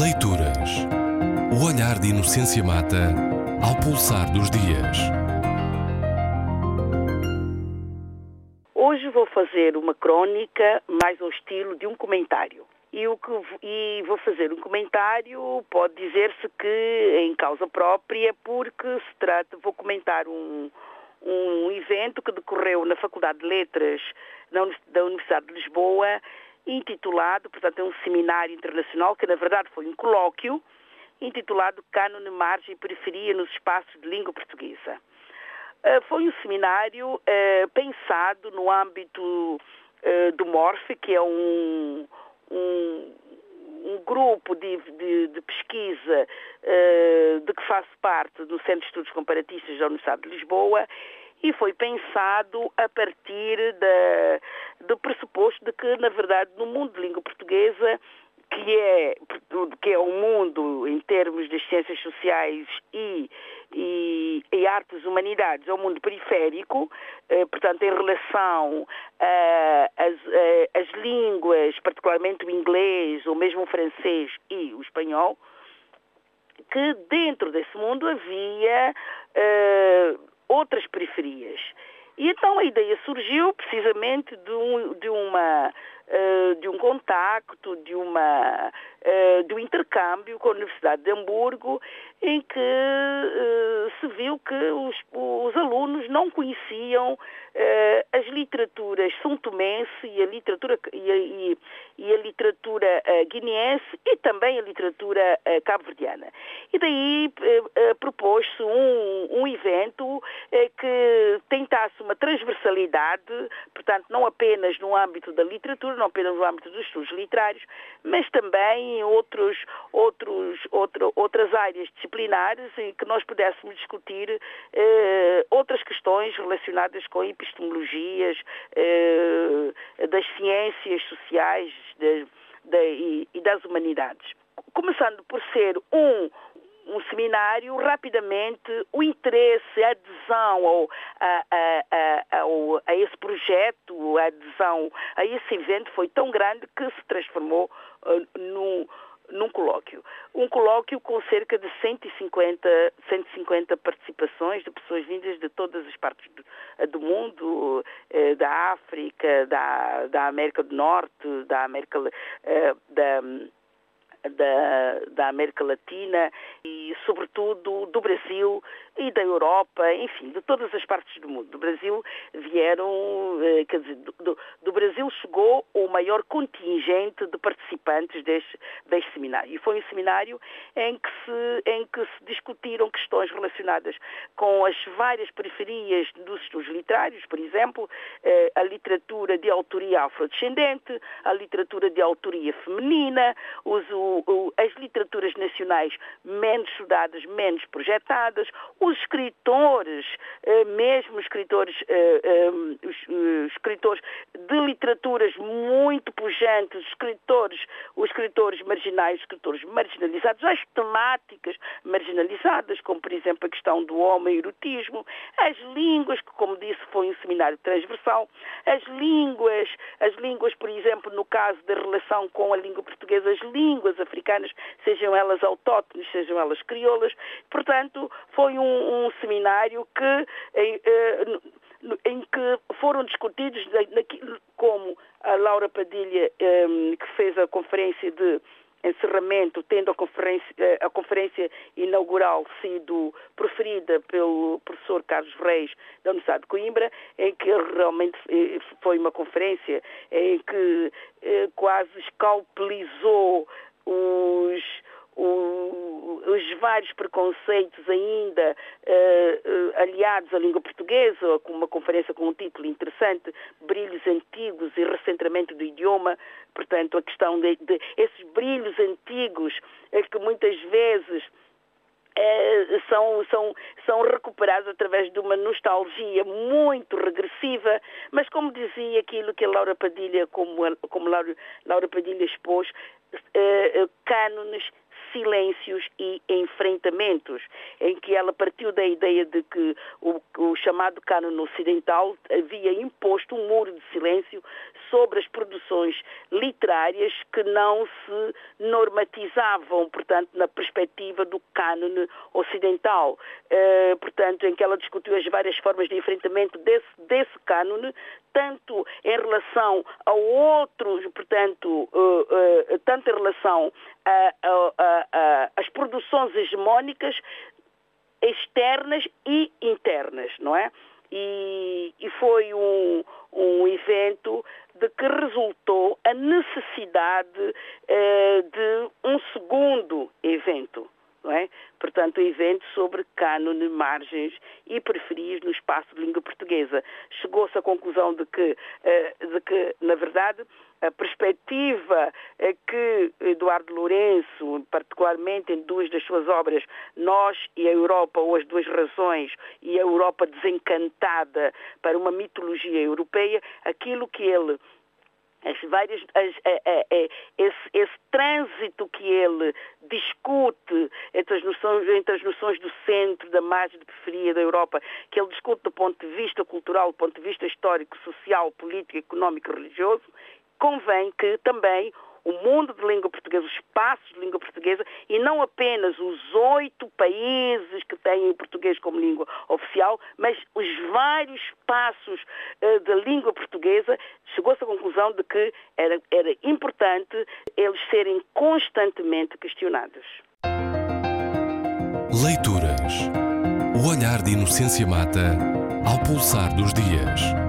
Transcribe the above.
Leituras. O olhar de Inocência Mata ao pulsar dos dias. Hoje vou fazer uma crônica mais ao estilo de um comentário. E, o que, e vou fazer um comentário, pode dizer-se que em causa própria, porque se trata, vou comentar um, um evento que decorreu na Faculdade de Letras da Universidade de Lisboa, intitulado, portanto, é um seminário internacional, que na verdade foi um colóquio, intitulado Cânone, Margem e Periferia nos Espaços de Língua Portuguesa. Uh, foi um seminário uh, pensado no âmbito uh, do MORFE, que é um, um, um grupo de, de, de pesquisa de que faço parte do Centro de Estudos Comparatistas da Universidade de Lisboa e foi pensado a partir da, do pressuposto de que, na verdade, no mundo de língua portuguesa, que é, que é o mundo em termos das ciências sociais e, e, e artes humanidades, é um mundo periférico, eh, portanto, em relação às línguas, particularmente o inglês, ou mesmo o francês e o espanhol, que dentro desse mundo havia eh, outras periferias. E então a ideia surgiu precisamente de, um, de uma uh, de um contacto, de uma uh, de um intercâmbio com a Universidade de Hamburgo, em que uh, se viu que os, os alunos não conheciam as literaturas são tomense e a literatura e a, e, e a literatura guineense e também a literatura cabo-verdiana. E daí propôs-se um, um evento que tentasse uma transversalidade, portanto, não apenas no âmbito da literatura, não apenas no âmbito dos estudos literários, mas também em outros, outros, outro, outras áreas disciplinares em que nós pudéssemos discutir eh, outras questões relacionadas com epistemologias eh, das ciências sociais de, de, e, das humanidades. Começando por ser um um seminário, rapidamente o interesse, a adesão ao, a, a, a, a, esse projeto, a adesão a esse evento foi tão grande que se transformou uh, num, num colóquio. Um colóquio com cerca de 150, 150 participações de pessoas vindas de todas as partes do, do mundo, eh, da África, da, da América do Norte, da América eh, da da, da América Latina e, sobretudo, do Brasil e da Europa, enfim, de todas as partes do mundo. Do Brasil vieram, eh, quer dizer, do, do Brasil chegou maior contingente de participantes deste, deste seminário. E foi um seminário em que, se, em que se discutiram questões relacionadas com as várias periferias dos estudos literários, por exemplo, eh, a literatura de autoria afrodescendente, a literatura de autoria feminina, os, o, as literaturas nacionais menos estudadas, menos projetadas, os escritores, eh, mesmo escritores, eh, eh, os escritores de literaturas muito pujantes, os escritores, os escritores marginais, os escritores marginalizados, as temáticas marginalizadas, como por exemplo a questão do homem e erotismo, as línguas, que como disse foi um seminário transversal, as línguas, as línguas, por exemplo, no caso da relação com a língua portuguesa, as línguas africanas, sejam elas autóctones, sejam elas crioulas, portanto, foi um um, seminário que, em, eh, em, que foram discutidos como a Laura Padilha, ehm, que fez a conferência de encerramento, tendo a conferência, eh, a conferência inaugural sido proferida pelo professor Carlos Reis da Universidade de Coimbra, em que realmente eh, foi uma conferência em que quase escalpelizou os os vários preconceitos ainda uh, uh, aliados à língua portuguesa, com uma conferência com um título interessante, Brilhos Antigos e Recentramento do Idioma, portanto, a questão de, de esses brilhos antigos é que muitas vezes é, são, são, são recuperados através de uma nostalgia muito regressiva, mas como dizia aquilo que a Laura Padilha, como, como Laura, Laura Padilha expôs, é, cânones silêncios e enfrentamentos, em que ela partiu da ideia de que o, o chamado cânone ocidental havia imposto um muro de silêncio sobre as produções literárias que não se normatizavam, portanto, na perspectiva do cânone ocidental. Uh, portanto, em que ela discutiu as várias formas de enfrentamento desse, desse cânone, tanto em relação a outros, portanto, uh, uh, tanto em relação às produções hegemónicas externas e internas, não é? E, e foi um, um evento de que resultou a necessidade eh, de um segundo evento. Não é? Portanto, um evento sobre cânone, margens e periferias no espaço de língua portuguesa. Chegou-se à conclusão de que, eh, de que, na verdade, a perspectiva é que Eduardo Lourenço, particularmente em duas das suas obras, Nós e a Europa, ou As Duas Razões, e a Europa Desencantada para uma mitologia europeia, aquilo que ele as várias, as, esse, esse, trânsito que ele discute entre as, noções, entre as noções do centro, da margem de periferia da Europa, que ele discute do ponto de vista cultural, do ponto de vista histórico, social, político, económico religioso, convém que também o mundo de língua portuguesa, os espaços de língua portuguesa, e não apenas os oito países que têm o português como língua oficial, mas os vários espaços uh, da língua portuguesa, chegou-se à conclusão de que era, era importante eles serem constantemente questionados. Leituras. O olhar de Inocência Mata ao pulsar dos dias.